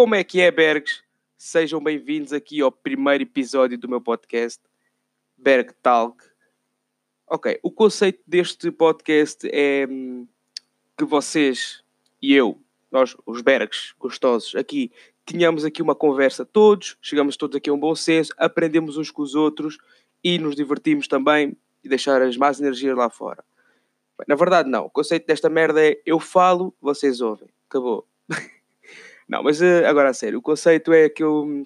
Como é que é, Bergs? Sejam bem-vindos aqui ao primeiro episódio do meu podcast, Berg Talk. Ok, o conceito deste podcast é hum, que vocês e eu, nós, os Bergs gostosos, aqui, tínhamos aqui uma conversa todos, chegamos todos aqui a um bom senso, aprendemos uns com os outros e nos divertimos também e deixar as más energias lá fora. Na verdade, não. O conceito desta merda é eu falo, vocês ouvem. Acabou. não, mas uh, agora a sério. O conceito é que eu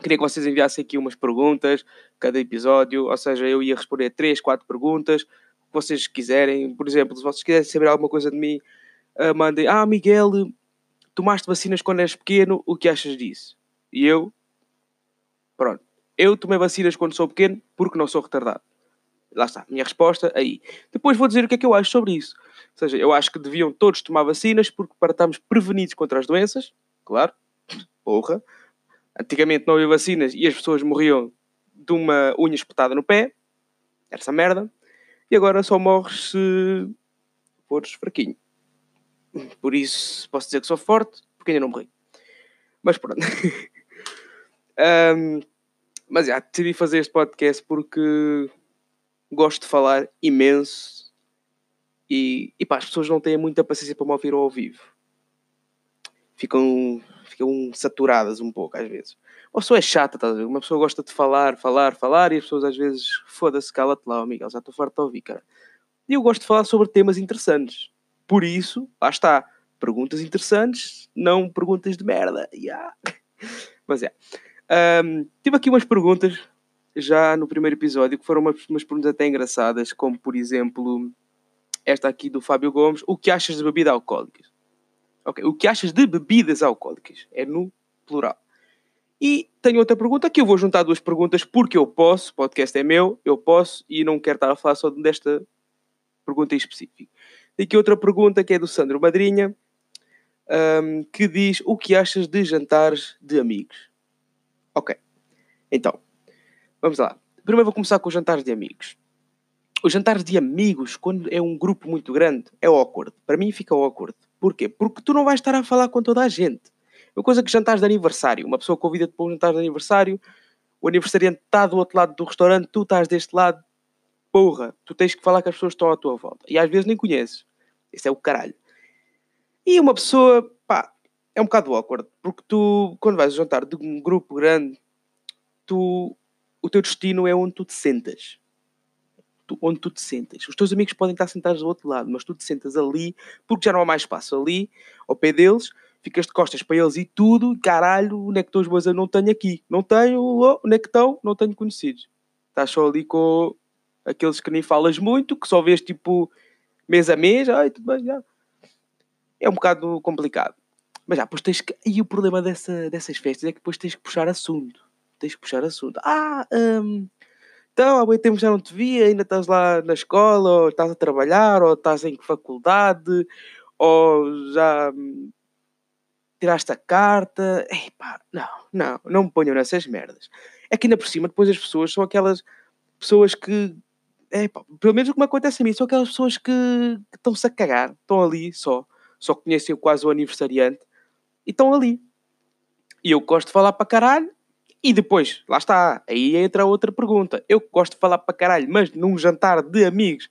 queria que vocês enviassem aqui umas perguntas cada episódio. Ou seja, eu ia responder três, quatro perguntas que vocês quiserem. Por exemplo, se vocês quiserem saber alguma coisa de mim, uh, mandem: Ah, Miguel, tomaste vacinas quando eras pequeno, o que achas disso? E eu, pronto. Eu tomei vacinas quando sou pequeno porque não sou retardado. Lá está, minha resposta aí. Depois vou dizer o que é que eu acho sobre isso. Ou seja, eu acho que deviam todos tomar vacinas porque para estarmos prevenidos contra as doenças, claro, porra. Antigamente não havia vacinas e as pessoas morriam de uma unha espetada no pé, essa merda, e agora só morres se fores fraquinho. Por isso posso dizer que sou forte, porque ainda não morri. Mas pronto. um, mas já, decidi fazer este podcast porque gosto de falar imenso e, e pá, as pessoas não têm muita paciência para me ouvir ao vivo. Ficam, ficam saturadas um pouco às vezes. Uma pessoa é chata, estás a ver? Uma pessoa gosta de falar, falar, falar e as pessoas às vezes, foda-se, cala-te lá, Miguel, já estou farto de ouvir, cara. E eu gosto de falar sobre temas interessantes. Por isso, lá está, perguntas interessantes, não perguntas de merda. Yeah. Mas é. Um, tive aqui umas perguntas já no primeiro episódio, que foram umas, umas perguntas até engraçadas, como por exemplo esta aqui do Fábio Gomes: O que achas de bebidas alcoólicas? Ok, o que achas de bebidas alcoólicas? É no plural. E tenho outra pergunta que eu vou juntar duas perguntas porque eu posso, o podcast é meu, eu posso e não quero estar a falar só desta pergunta em específico. Tem aqui outra pergunta que é do Sandro Madrinha, um, que diz: O que achas de jantares de amigos? Ok, então, Vamos lá. Primeiro vou começar com os jantares de amigos. Os jantares de amigos, quando é um grupo muito grande, é awkward. Para mim fica awkward. Porquê? Porque tu não vais estar a falar com toda a gente. Uma coisa que jantares de aniversário. Uma pessoa convida-te para um jantar de aniversário, o aniversariante está do outro lado do restaurante, tu estás deste lado. Porra, tu tens que falar com as pessoas que estão à tua volta. E às vezes nem conheces. Isso é o caralho. E uma pessoa, pá, é um bocado awkward. Porque tu, quando vais jantar de um grupo grande, tu o teu destino é onde tu te sentas. Tu, onde tu te sentas. Os teus amigos podem estar sentados do outro lado, mas tu te sentas ali porque já não há mais espaço ali, ao pé deles, ficas de costas para eles e tudo, caralho, onde é que estão os meus eu não tenho aqui. Não tenho, oh, onde é que estão? Não tenho conhecidos. Estás só ali com aqueles que nem falas muito, que só vês tipo mês a mês, ai, tudo bem, já. É um bocado complicado. Mas já, depois tens que. E o problema dessa, dessas festas é que depois tens que puxar assunto tens que puxar assunto. Ah, um, então há muito tempo já não te vi, ainda estás lá na escola, ou estás a trabalhar, ou estás em faculdade, ou já hum, tiraste a carta. Epá, não, não, não me ponham nessas merdas. É que ainda por cima, depois as pessoas são aquelas pessoas que. Epá, pelo menos o que me acontece a mim, são aquelas pessoas que estão-se a cagar, estão ali só, só conhecem quase o aniversariante e estão ali. E eu gosto de falar para caralho, e depois, lá está, aí entra outra pergunta. Eu gosto de falar para caralho, mas num jantar de amigos,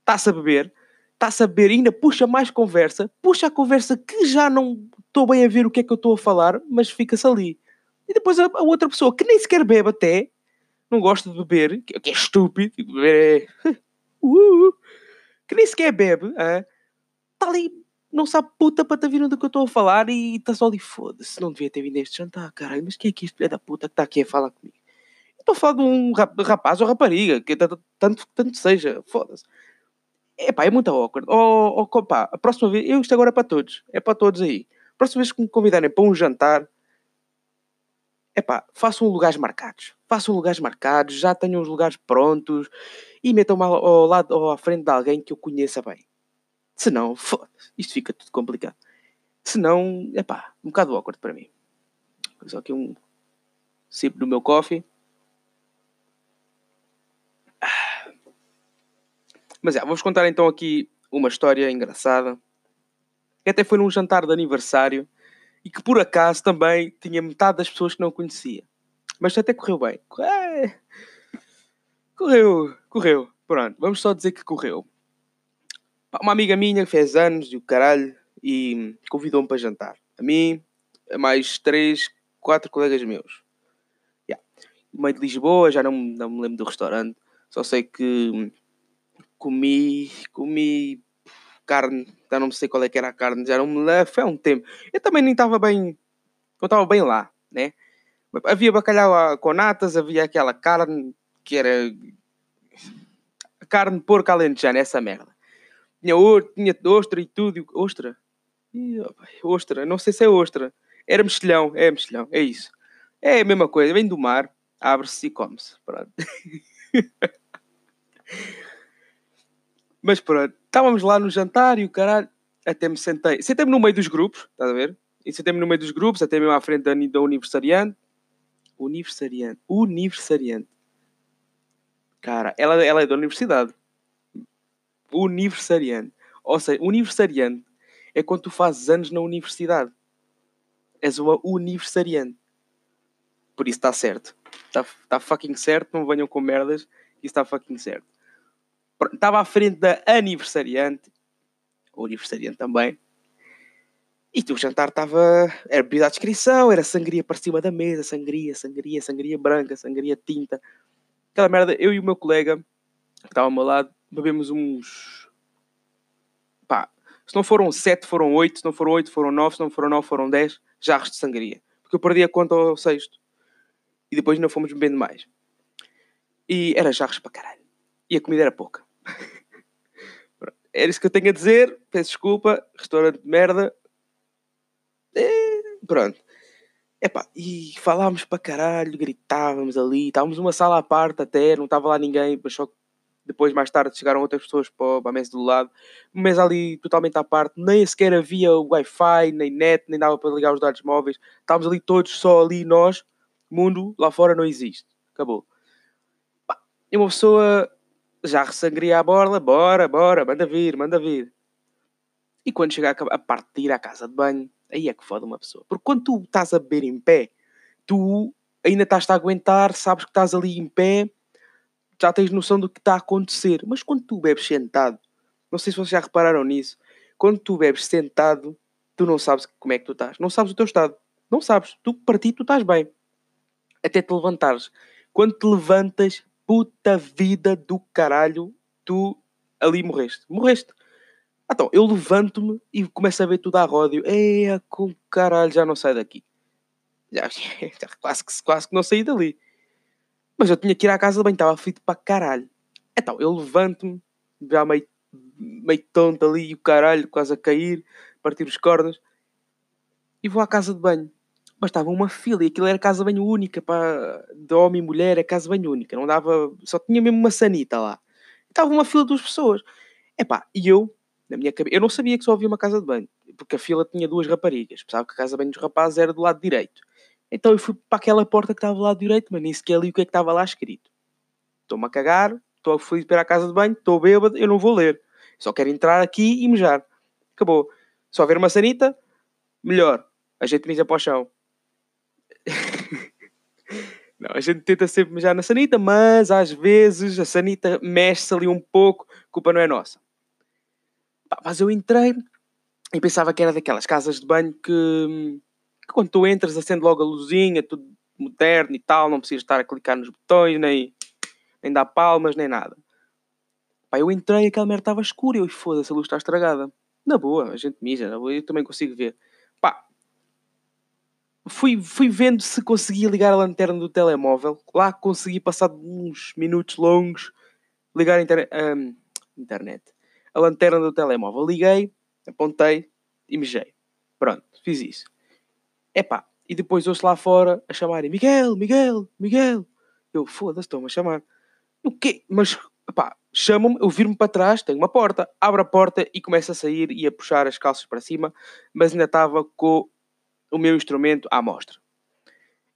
está-se a beber, está-se a beber, ainda puxa mais conversa, puxa a conversa que já não estou bem a ver o que é que eu estou a falar, mas fica-se ali. E depois a, outra pessoa que nem sequer bebe até, não gosta de beber, que, é estúpido, beber é... uh, que nem sequer bebe, está ali não sabe puta para estar vindo do que eu estou a falar e está só ali, foda-se, não devia ter vindo a este jantar, caralho, mas quem é que este filho da puta que está aqui a falar comigo? Estou a falar de um rapaz ou rapariga, que tanto, tanto seja, foda-se. Epá, é muito awkward. Oh, oh, pá, a próxima vez, eu isto agora é para todos, é para todos aí. A próxima vez que me convidarem para um jantar, epá, façam lugares marcados. Façam lugares marcados, já tenham os lugares prontos e metam-me ao lado ou à frente de alguém que eu conheça bem. Se não, foda-se, isto fica tudo complicado. Se não, é pá, um bocado awkward para mim. Só aqui um sip do meu coffee. Mas é, vou-vos contar então aqui uma história engraçada. Que até foi num jantar de aniversário. e que por acaso também tinha metade das pessoas que não conhecia. Mas até correu bem. Correu, correu. Pronto, vamos só dizer que correu. Uma amiga minha fez anos e o caralho e convidou-me para jantar. A mim, a mais três, quatro colegas meus. Yeah. meio de Lisboa, já não, não me lembro do restaurante. Só sei que comi, comi carne, já não sei qual é que era a carne, já não me lembro, foi há um tempo. Eu também nem estava bem, não estava bem lá, né? Havia bacalhau com natas, havia aquela carne que era carne de porco alentejana, essa merda. Tinha, tinha ostra e tudo. Ostra? ostra, não sei se é ostra. Era mexilhão, é mexilhão, é isso. É a mesma coisa, vem do mar, abre-se e come-se. Pronto. Mas pronto, estávamos lá no jantar e o caralho, até me sentei. Sentei-me no meio dos grupos, estás a ver? E sentei-me no meio dos grupos, até mesmo à frente da, da Universiariante. Universiariante. Universiariante. Cara, ela, ela é da universidade. Universiariante. Ou seja, universiariante é quando tu fazes anos na universidade. És uma universiariante. Por isso está certo. Está tá fucking certo. Não venham com merdas. Isso está fucking certo. Estava à frente da aniversariante. O aniversariante também. E o jantar estava. Era bebida à descrição, era sangria para cima da mesa, sangria, sangria, sangria branca, sangria tinta. Aquela merda, eu e o meu colega, que estava ao meu lado, bebemos uns. Pá, se não foram sete, foram oito, se não foram oito, foram nove, se não foram nove, foram dez jarros de sangria. Porque eu perdi a conta ao sexto. E depois não fomos bebendo mais. E era jarros para caralho. E a comida era pouca. Era isso que eu tenho a dizer. Peço desculpa. Restaurante de merda. É, pronto. Epá, e falávamos para caralho, gritávamos ali. Estávamos numa sala à parte até, não estava lá ninguém, mas só depois, mais tarde, chegaram outras pessoas para a mesa do lado. Mesa ali totalmente à parte, nem sequer havia Wi-Fi, nem net, nem dava para ligar os dados móveis. Estávamos ali todos, só ali nós. Mundo lá fora não existe. Acabou. E uma pessoa já ressangria a borla, bora, bora, manda vir, manda vir. E quando chega a parte de ir à casa de banho, aí é que foda uma pessoa. Porque quando tu estás a beber em pé, tu ainda estás a aguentar, sabes que estás ali em pé, já tens noção do que está a acontecer. Mas quando tu bebes sentado, não sei se vocês já repararam nisso, quando tu bebes sentado, tu não sabes como é que tu estás. Não sabes o teu estado. Não sabes. Tu, para ti, tu estás bem. Até te levantares. Quando te levantas, puta vida do caralho, tu ali morreste. Morreste. Então, eu levanto-me e começo a ver tudo à ródio. Eia, com caralho, já não sai daqui. Já, já quase, que, quase que não saí dali. Mas eu tinha que ir à casa de banho, estava aflito para caralho. Então, eu levanto-me, já meio, meio tonto ali, e o caralho, quase a cair, partir os cordas, e vou à casa de banho mas estava uma fila e aquilo era casa banho única para de homem e mulher, é casa banho única, não dava, só tinha mesmo uma sanita lá. Estava uma fila de duas pessoas. Epá, e eu, na minha cabeça, eu não sabia que só havia uma casa de banho, porque a fila tinha duas raparigas, pensava que a casa de banho dos rapazes era do lado direito. Então eu fui para aquela porta que estava do lado direito, mas nem sequer li o que é que estava lá escrito. Estou-me a cagar, estou a fui para a casa de banho, estou bêbado, eu não vou ler. Só quero entrar aqui e mejar. Acabou. Só ver uma sanita, melhor. A gente mija para o chão. Não, a gente tenta sempre mijar na sanita, mas às vezes a sanita mexe-se ali um pouco, culpa não é nossa. Mas eu entrei e pensava que era daquelas casas de banho que, que quando tu entras acende logo a luzinha, tudo moderno e tal, não precisas estar a clicar nos botões, nem, nem dar palmas, nem nada. Pá, eu entrei e aquela merda estava escura eu, foda-se, a luz está estragada. Na boa, a gente mija, na boa, eu também consigo ver. Pá, fui, fui vendo se conseguia ligar a lanterna do telemóvel. Lá consegui, passar uns minutos longos, ligar a internet. A lanterna do telemóvel. Liguei, apontei e mijei. Pronto, fiz isso. Epá, e depois ouço lá fora a chamarem Miguel, Miguel, Miguel. Eu, foda-se, estão-me a chamar. O quê? Mas, pá, chamam-me, eu viro-me para trás, tenho uma porta, abro a porta e começo a sair e a puxar as calças para cima, mas ainda estava com o meu instrumento à mostra.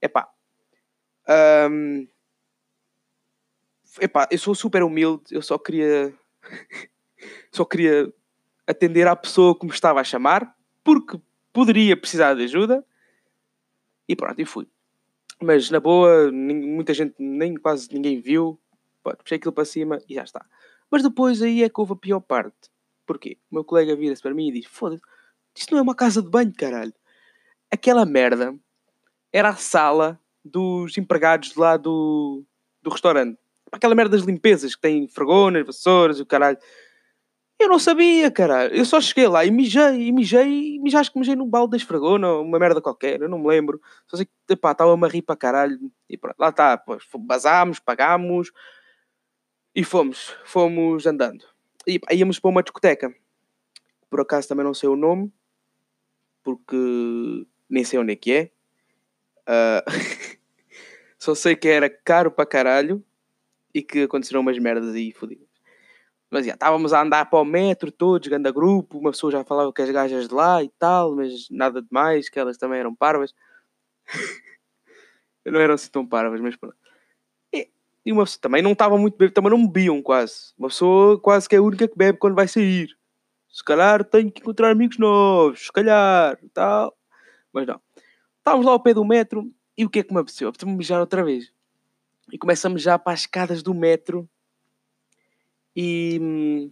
Epá, um, epá, eu sou super humilde, eu só queria só queria atender à pessoa que me estava a chamar, porque poderia precisar de ajuda. E pronto, e fui. Mas na boa, muita gente, nem quase ninguém viu. Puxei aquilo para cima e já está. Mas depois aí é que houve a pior parte. Porquê? O meu colega vira-se para mim e diz: Foda-se, isto não é uma casa de banho, caralho. Aquela merda era a sala dos empregados lá do, do restaurante. Aquela merda das limpezas que tem fregonas, vassouras e o caralho. Eu não sabia, caralho. Eu só cheguei lá e mijei, e mijei, e mijei, acho que mijei num balde da esfregona, uma merda qualquer, eu não me lembro. Só sei que, pá, estava-me a rir para caralho. E pronto, lá está, pois, basámos, pagámos e fomos, fomos andando. E pá, íamos para uma discoteca. Por acaso também não sei o nome, porque nem sei onde é que é. Uh... só sei que era caro para caralho e que aconteceram umas merdas aí fodidas. Mas já estávamos a andar para o metro todos, ganda grupo, uma pessoa já falava que as gajas de lá e tal, mas nada demais, que elas também eram parvas. não eram assim tão parvas, mas pronto. E, e uma pessoa também não estava muito bebendo, também não bebiam quase. Uma pessoa quase que é a única que bebe quando vai sair. Se calhar tenho que encontrar amigos novos, se calhar, tal. Mas não. Estávamos lá ao pé do metro e o que é que me apeteceu? Apeteceu-me mijar outra vez. E começamos já para as escadas do metro e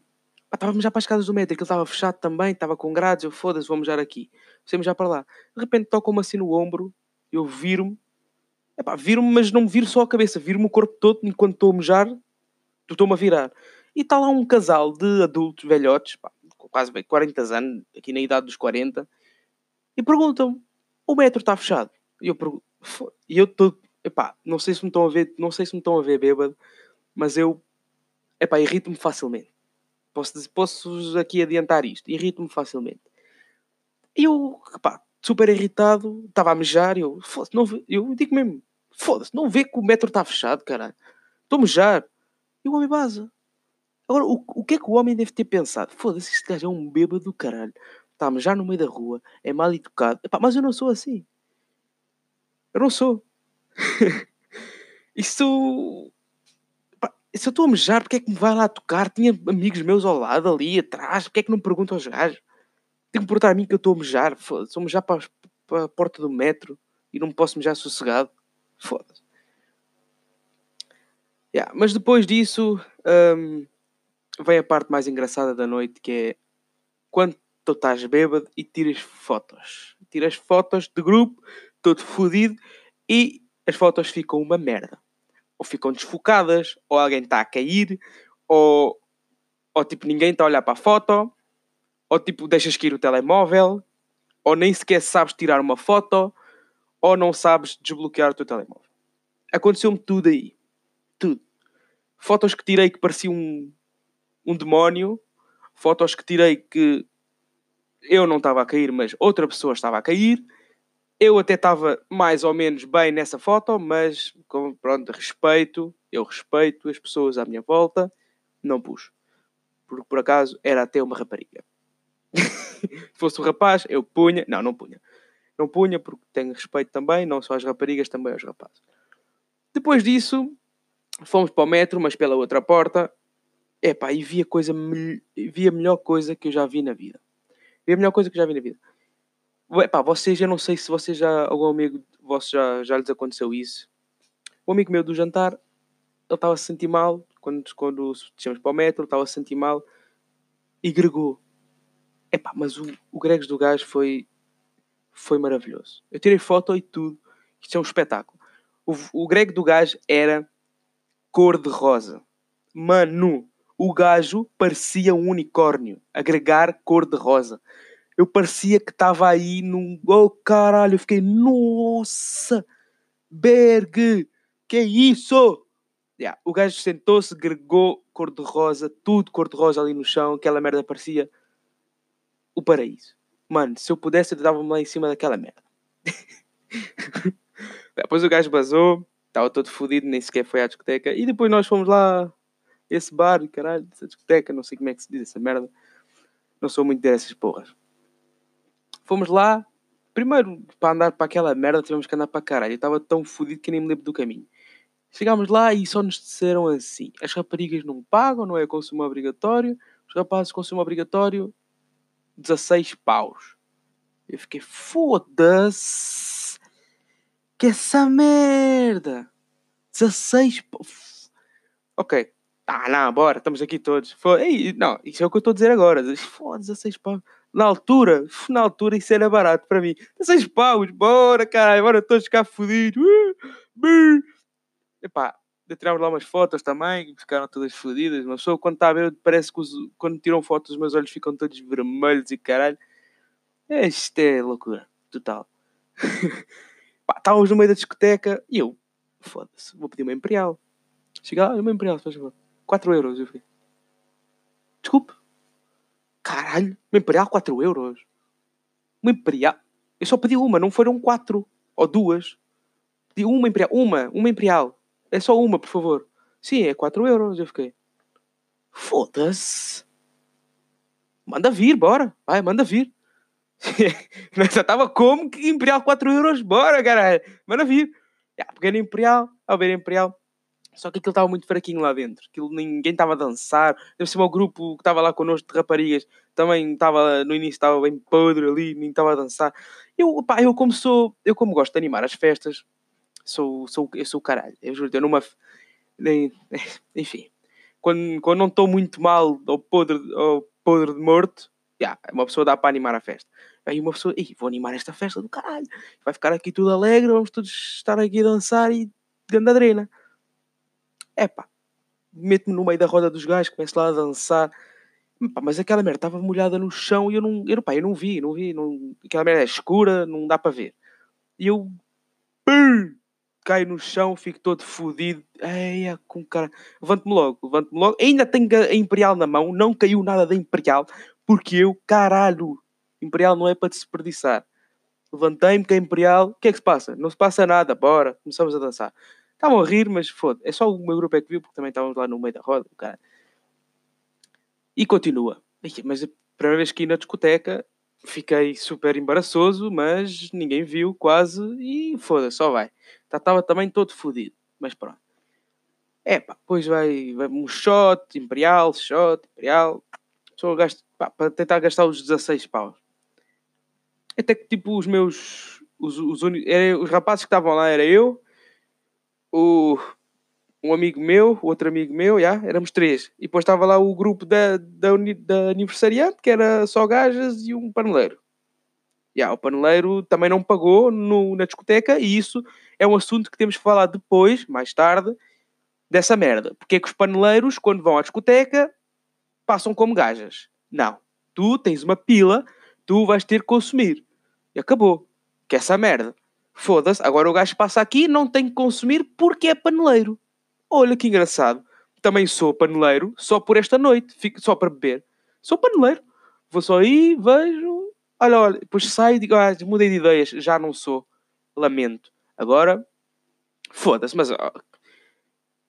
estávamos já para as casas do metro, aquilo estava fechado também, estava com grades, eu foda-se, vamos já aqui. Saímos já para lá. De repente tocam-me assim no ombro, eu viro-me, viro-me, mas não me viro só a cabeça, viro-me o corpo todo enquanto estou a mejar, estou-me a virar. E está lá um casal de adultos velhotes, pá, quase 40 anos, aqui na idade dos 40, e perguntam-me: o metro está fechado? E eu pergunto, e eu estou, não sei se me estão a ver, não sei se me estão a ver bêbado, mas eu Epá, irrito-me facilmente. Posso, posso aqui adiantar isto. Irrito-me facilmente. Eu, pá, super irritado, estava a mejar, eu, não eu digo mesmo, foda-se, não vê que o metro está fechado, caralho. Estou a. E o homem baza. Agora, o, o que é que o homem deve ter pensado? Foda-se, este gajo é um bêbado do caralho. Está a no meio da rua, é mal educado. Epá, mas eu não sou assim. Eu não sou. Isso se eu estou a mejar, porque é que me vai lá tocar? Tinha amigos meus ao lado, ali atrás, porque é que não perguntam aos gajos? Tenho que perguntar a mim que eu estou a mejar, foda-se, a mejar para, para, a porta do metro e não me posso mejar sossegado, foda-se. Yeah, mas depois disso, um, vem a parte mais engraçada da noite, que é quando tu estás bêbado e tiras fotos. Tiras fotos de grupo, todo fodido, e as fotos ficam uma merda ou ficam desfocadas, ou alguém está a cair, ou, ou tipo ninguém está a olhar para a foto, ou tipo deixas cair o telemóvel, ou nem sequer sabes tirar uma foto, ou não sabes desbloquear o teu telemóvel. Aconteceu-me tudo aí. Tudo. Fotos que tirei que parecia um, um demónio, fotos que tirei que eu não estava a cair, mas outra pessoa estava a cair eu até estava mais ou menos bem nessa foto, mas com, pronto, respeito, eu respeito as pessoas à minha volta, não pus. Porque por acaso era até uma rapariga. Se fosse um rapaz, eu punha. Não, não punha. Não punha porque tenho respeito também, não só às raparigas, também aos rapazes. Depois disso, fomos para o metro, mas pela outra porta. Epá, e vi a coisa, vi a melhor coisa que eu já vi na vida. Vi a melhor coisa que eu já vi na vida Epá, vocês, eu não sei se vocês já, algum amigo vosso já, já lhes aconteceu isso. Um amigo meu do jantar, ele estava a se sentir mal, quando, quando descemos para o metro, estava a se sentir mal e gregou. Epá, mas o, o Gregs do gajo foi, foi maravilhoso. Eu tirei foto e tudo. Isto é um espetáculo. O, o Greg do gajo era cor de rosa. Mano, o gajo parecia um unicórnio. Agregar cor de rosa eu parecia que estava aí num. Oh caralho, eu fiquei, nossa, Berg, que é isso? Yeah, o gajo sentou-se, gregou cor-de-rosa, tudo cor-de-rosa ali no chão, aquela merda parecia o paraíso. Mano, se eu pudesse, eu dava-me lá em cima daquela merda. depois o gajo basou, estava todo fodido, nem sequer foi à discoteca. E depois nós fomos lá, esse bar, caralho, essa discoteca, não sei como é que se diz essa merda. Não sou muito dessas porras. Fomos lá. Primeiro, para andar para aquela merda, tivemos que andar para caralho. Eu estava tão fodido que nem me lembro do caminho. Chegámos lá e só nos disseram assim: as raparigas não pagam, não é consumo obrigatório. Os rapazes, consumo obrigatório, 16 paus. Eu fiquei, foda-se. Que essa merda. 16. Ok. Ah, não, bora, estamos aqui todos. Foi, não, isso é o que eu estou a dizer agora. Foda, 16 pau. Na altura, na altura isso era barato para mim. 16 paus, bora, caralho, bora todos ficar fodidos. Uh, Epá, tirámos lá umas fotos também, ficaram todas fodidas. Uma pessoa quando está a ver, parece que os, quando tiram fotos os meus olhos ficam todos vermelhos e caralho. Isto é loucura, total. Estávamos no meio da discoteca e eu, foda-se, vou pedir uma Imperial. Chega lá, uma Imperial, faz favor. 4 euros, eu fiquei. Desculpe. Caralho, uma Imperial 4 euros. Uma Imperial. Eu só pedi uma, não foram 4 ou duas. Pedi uma Imperial. Uma, uma Imperial. É só uma, por favor. Sim, é 4 euros. Eu fiquei. Foda-se. Manda vir, bora. Vai, manda vir. Já estava como que Imperial 4 euros? Bora, caralho. Manda vir. Já, peguei Imperial. Ao ver Imperial. Só que aquilo estava muito fraquinho lá dentro. Aquilo ninguém estava a dançar. Deve ser o grupo que estava lá connosco de raparigas. Também estava, no início estava bem podre ali, nem estava a dançar. Eu, pá, eu como sou, eu como gosto de animar as festas, sou, sou, eu sou o caralho. Eu juro, eu numa. Enfim. Quando, quando não estou muito mal ou podre, ou podre de morto, yeah, uma pessoa dá para animar a festa. Aí uma pessoa, vou animar esta festa do caralho. Vai ficar aqui tudo alegre, vamos todos estar aqui a dançar e gandadrena é pá, meto-me no meio da roda dos gajos, começo lá a dançar. Pá, mas aquela merda estava molhada no chão e eu não, eu, pá, eu não vi, não vi. Não, aquela merda é escura, não dá para ver. E eu pum, caio no chão, fico todo fodido. Eia, com cara. Levanto-me logo, levanto-me logo. Ainda tenho a Imperial na mão, não caiu nada da Imperial, porque eu, caralho, Imperial não é para desperdiçar. Levantei-me com a Imperial, o que é que se passa? Não se passa nada, bora, começamos a dançar. Estavam a rir, mas foda É só o meu grupo é que viu, porque também estávamos lá no meio da roda, cara. E continua. Mas a primeira vez que ia na discoteca, fiquei super embaraçoso, mas ninguém viu quase e foda só vai. Estava também todo fodido, mas pronto. É pá, depois vai, vai um shot, imperial, shot, imperial. Só gasto, pá, para tentar gastar os 16 paus. Até que tipo os meus. Os, os, os, os rapazes que estavam lá era eu, o, um amigo meu, outro amigo meu, já, éramos três. E depois estava lá o grupo da, da, da aniversariante, que era só gajas e um paneleiro. Já, o paneleiro também não pagou no, na discoteca e isso é um assunto que temos que falar depois, mais tarde, dessa merda. Porque é que os paneleiros, quando vão à discoteca, passam como gajas? Não. Tu tens uma pila, tu vais ter que consumir. E acabou. Que é essa merda. Foda-se, agora o gajo passa aqui não tem que consumir porque é paneleiro. Olha que engraçado. Também sou paneleiro só por esta noite, fico só para beber. Sou paneleiro. Vou só aí, vejo. Olha, olha, depois saio e digo, ah, mudei de ideias, já não sou. Lamento. Agora, foda-se, mas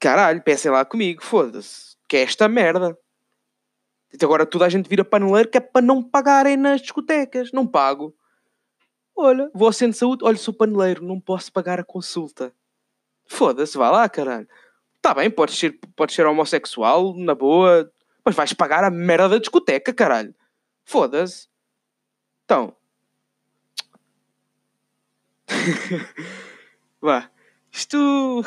caralho, pensem lá comigo, foda-se. Que é esta merda. Agora toda a gente vira paneleiro que é para não pagarem nas discotecas. Não pago. Olha, vou ao centro de saúde, olha, sou paneleiro, não posso pagar a consulta. Foda-se, vá lá, caralho. Tá bem, podes ser, podes ser homossexual, na boa, mas vais pagar a merda da discoteca, caralho. Foda-se. Então. vá. Isto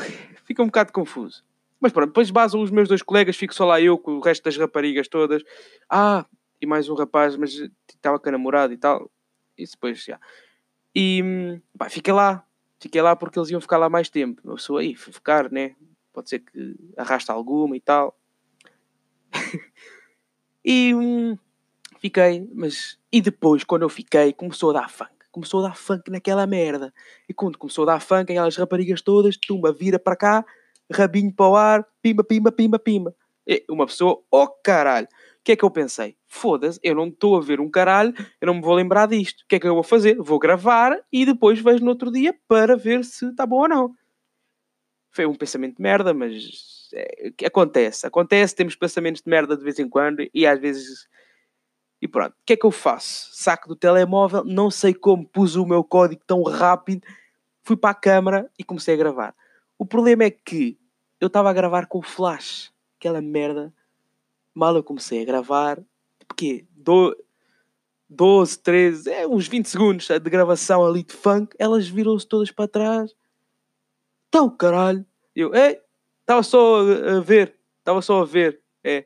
fica um bocado confuso. Mas pronto, depois basam os meus dois colegas, fico só lá eu com o resto das raparigas todas. Ah, e mais um rapaz, mas estava com a namorada e tal. Isso depois já. E pá, fiquei lá, fiquei lá porque eles iam ficar lá mais tempo. Eu sou aí, fui ficar, né? Pode ser que arrasta alguma e tal. e hum, fiquei, mas. E depois, quando eu fiquei, começou a dar funk. Começou a dar funk naquela merda. E quando começou a dar funk, aquelas raparigas todas, tumba, vira para cá, rabinho para o ar, pimba, pimba, pimba, pimba. E uma pessoa, oh caralho! Que é que eu pensei? Foda-se, eu não estou a ver um caralho, eu não me vou lembrar disto. O que é que eu vou fazer? Vou gravar e depois vejo no outro dia para ver se está bom ou não. Foi um pensamento de merda, mas é, acontece. Acontece, temos pensamentos de merda de vez em quando e às vezes. E pronto, o que é que eu faço? Saco do telemóvel, não sei como pus o meu código tão rápido, fui para a câmara e comecei a gravar. O problema é que eu estava a gravar com o flash, aquela merda Mal eu comecei a gravar, porque do, 12, 13, é, uns 20 segundos de gravação ali de funk, elas viram-se todas para trás. Então, caralho. Eu, ei, estava só a ver, estava só a ver. É,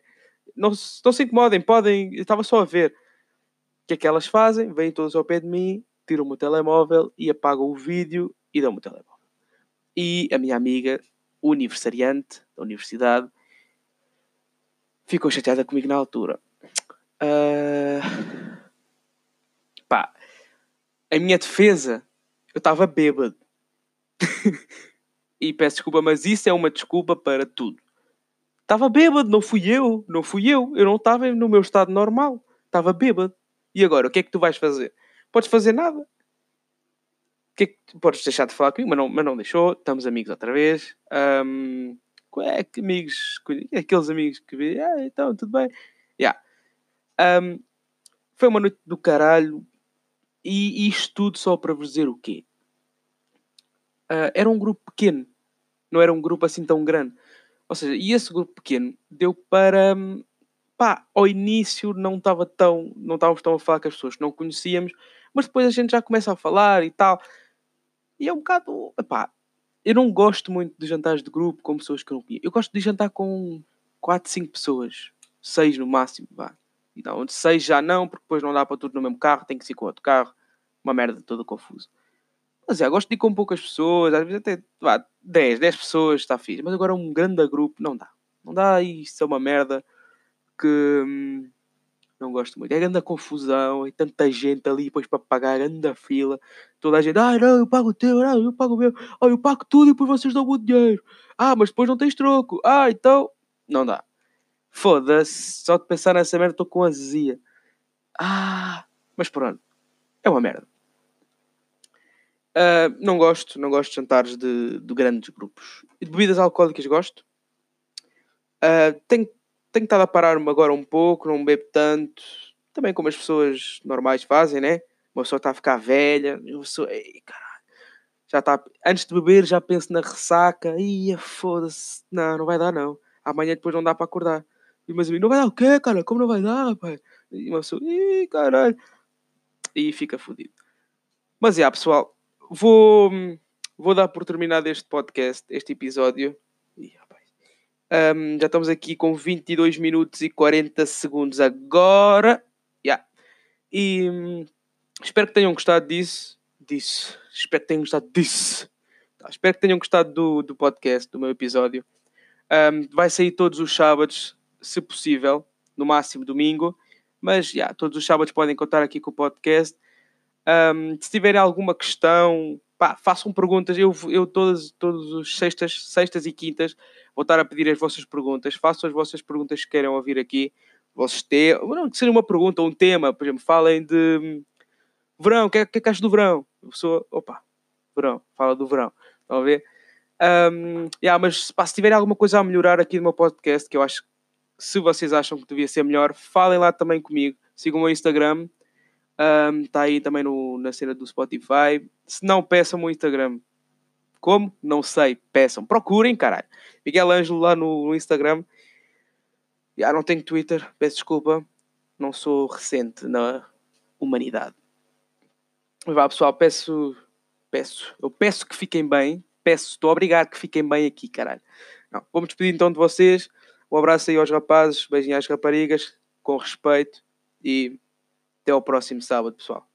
não, não se incomodem, podem, estava só a ver. O que é que elas fazem? Vêm todas ao pé de mim, tiram-me o telemóvel e apagam o vídeo e dão-me o telemóvel. E a minha amiga, aniversariante da universidade, ficou chateada comigo na altura. Uh... Pá, a minha defesa, eu estava bêbado. e peço desculpa, mas isso é uma desculpa para tudo. Estava bêbado, não fui eu, não fui eu. Eu não estava no meu estado normal. Estava bêbado. E agora, o que é que tu vais fazer? Podes fazer nada. Que é que podes deixar de falar comigo, mas não, mas não deixou. Estamos amigos outra vez. Um, é amigos, aqueles amigos que vê, ah, então tudo bem. Yeah. Um, foi uma noite do caralho. E isto tudo só para vos dizer o quê? Uh, era um grupo pequeno, não era um grupo assim tão grande. Ou seja, e esse grupo pequeno deu para. Pá, ao início não estava tão. Não estávamos tão a falar com as pessoas que não conhecíamos, mas depois a gente já começa a falar e tal. E é um bocado. Pá, eu não gosto muito de jantares de grupo com pessoas que eu não conheço. Eu gosto de jantar com 4, 5 pessoas. 6 no máximo, vá. Então, 6 já não, porque depois não dá para tudo no mesmo carro, tem que ser com outro carro. Uma merda toda confusa. Mas é, gosto de ir com poucas pessoas, às vezes até vá, 10, 10 pessoas está fixe. Mas agora um grande grupo, não dá. Não dá, isso é uma merda que hum, não gosto muito. É grande confusão, e tanta gente ali depois para pagar, grande fila. Toda a gente, ah, não, eu pago o teu, não, eu pago o meu, ah, eu pago tudo e depois vocês dão o dinheiro. Ah, mas depois não tens troco. Ah, então, não dá. Foda-se, só de pensar nessa merda estou com azia. Ah, mas pronto, é uma merda. Uh, não gosto, não gosto de jantares de, de grandes grupos. E de bebidas alcoólicas gosto. Uh, tenho, tenho estado a parar-me agora um pouco, não bebo tanto. Também como as pessoas normais fazem, né? Uma pessoa está a ficar velha. Uma pessoa, ei, caralho, já está. Antes de beber, já penso na ressaca. Ia, foda-se. Não, não vai dar, não. Amanhã depois não dá para acordar. E mas não vai dar o quê, cara? Como não vai dar, pai? E uma pessoa, ih, caralho. E fica fodido. Mas, é, pessoal, vou, vou dar por terminado este podcast, este episódio. Um, já estamos aqui com 22 minutos e 40 segundos agora. Yeah. E um, espero que tenham gostado disso. Disso. Espero que tenham gostado disso. Tá, espero que tenham gostado do, do podcast, do meu episódio. Um, vai sair todos os sábados, se possível, no máximo domingo. Mas yeah, todos os sábados podem contar aqui com o podcast. Um, se tiverem alguma questão, pá, façam perguntas. Eu, eu todas, todas as sextas, sextas e quintas vou estar a pedir as vossas perguntas. Façam as vossas perguntas que queiram ouvir aqui. Vocês ter, não que seja uma pergunta ou um tema, por exemplo, falem de hum, verão, o que é que, é que achas do verão? A pessoa, opa, verão, fala do verão. Estão a ver? Um, yeah, mas pá, se tiverem alguma coisa a melhorar aqui no meu podcast, que eu acho que se vocês acham que devia ser melhor, falem lá também comigo. Sigam o meu Instagram, Um, aí também no, na cena do Spotify. Se não, peçam o Instagram. Como? Não sei. Peçam. Procurem, caralho. Miguel Ângelo lá no, no Instagram. Já não tenho Twitter. Peço desculpa. Não sou recente na humanidade. Vá, pessoal. Peço. Peço. Eu peço que fiquem bem. Peço. Estou obrigado que fiquem bem aqui, caralho. Não, vou-me despedir então de vocês. Um abraço aí aos rapazes. Beijinho às raparigas. Com respeito. E até ao próximo sábado, pessoal.